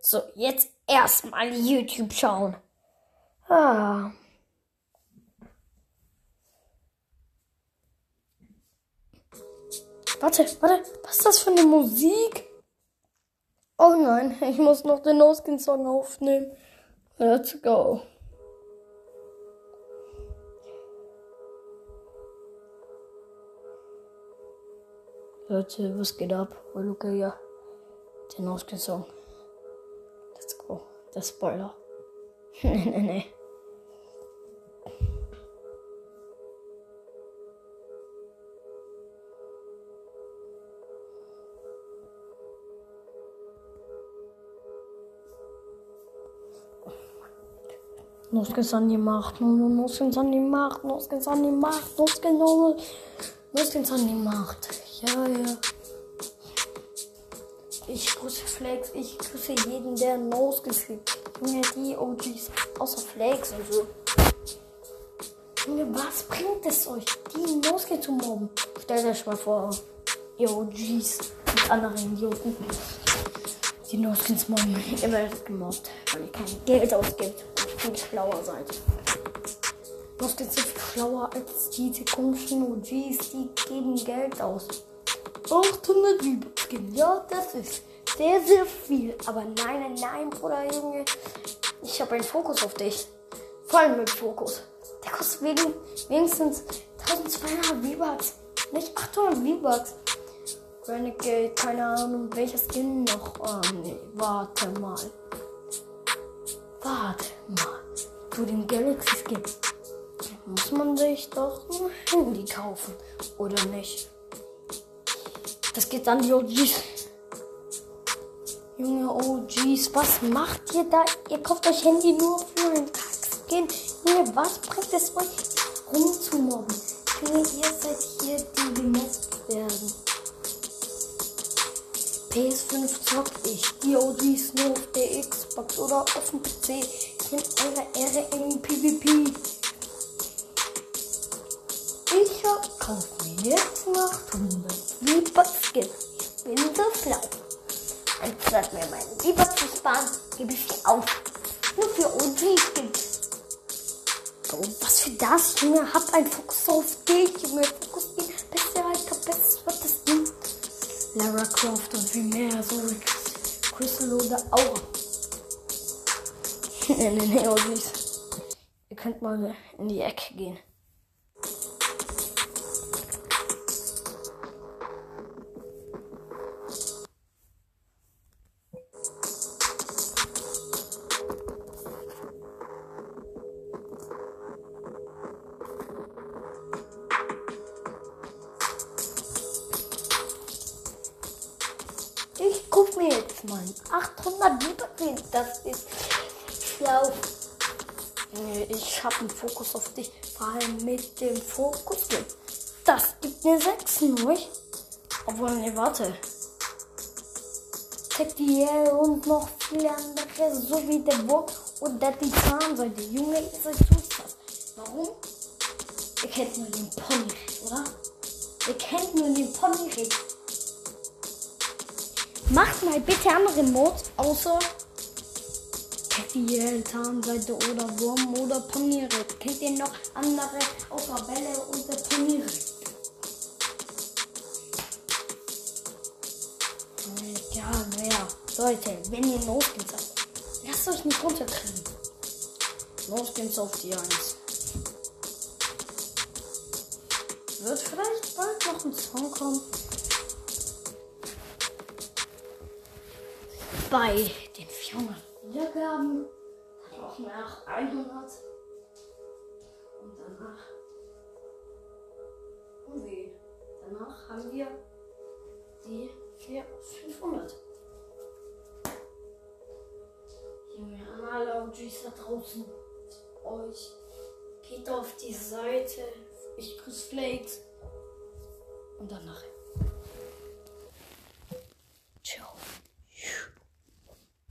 So, jetzt erstmal YouTube schauen. Ah. Warte, warte, was ist das für eine Musik? Oh nein, ich muss noch den No-Skin-Song aufnehmen. Let's go. Leute, was geht ab? Oh, okay, ja. Den No-Skin-Song. Der Spoiler. nee, nee, nee. Nuskens an die Macht, Nuskens an die Macht, Nuskens an die Macht, Nuskens, Nuskens an die Macht. Ja, ja. Ich grüße Flex, ich grüße jeden, der Nuskens gibt. Junge, die OGs, außer Flex und so. Junge, was bringt es euch, die Nuskens zu mobben? Stellt euch mal vor, ihr OGs und anderen Idioten. Die Nuskens mobben, ihr werdet gemobbt, weil ihr kein Geld ausgibt viel schlauer seid. Nuskins sind schlauer als diese komischen OGs, die geben Geld aus. 800 V-Bucks ja, das ist sehr, sehr viel. Aber nein, nein, nein, Bruder, Junge. Ich habe einen Fokus auf dich. Vor allem mit Fokus. Der kostet wegen, wenigstens 1200 V-Bucks. Nicht 800 V-Bucks. Renegade, keine Ahnung, welcher Skin noch. Oh, nee, warte mal. Warte mal. Für den Galaxy Skin muss man sich doch ein Handy kaufen. Oder nicht? Das geht an die OGs. Junge OGs, was macht ihr da? Ihr kauft euch Handy nur für einen Kack-Skin. Junge, was bringt es euch rumzumobben? Junge, ihr seid hier, die gemobbt werden. PS5 zock ich, die OGs nur auf der Xbox oder auf dem PC. Ich bin eure Ehre im PvP. Ich kauf mir jetzt noch 100 So schlau. Anstatt mir meinen V-Bucks zu sparen, gebe ich sie auf. Nur für OG-Skins. So, was für das, Junge? Hab ein Fokus auf dich, Junge. Fokus dich. Beste Alter, bestes, was das nimmt. Lara Croft und viel mehr, so oder Aura. nee, nee, nee, OGs. Ihr könnt mal in die Ecke gehen. Guck mir jetzt mal 800 Übersehen. Das ist schlau. Ich habe einen Fokus auf dich. Vor allem mit dem Fokus. Das gibt mir 6 nur. Obwohl, nee, warte. Tactiel und noch viele andere, so wie der Wurm und der Titanseite. Junge, ihr seid so krass. Warum? Ihr kennt nur den Pony, oder? Ihr kennt nur den Pony. Macht mal bitte andere Mods, außer Tactiel, Zahnseite oder Wurm oder Ponyritt. Kennt ihr noch andere außer Bälle und der Ponyritt? Egal wer. Leute, wenn ihr Noskins habt, lasst euch nicht runterkriegen. Noskins auf die 1. Wird vielleicht bald noch ein Song kommen. Bei den 400 Wiedergaben. Auch nach 100. Und danach. Wie? Danach haben wir die 4, 500. Junge, an alle OGs da draußen. Euch. Geht auf die Seite. Ich grüße Flakes. Und danach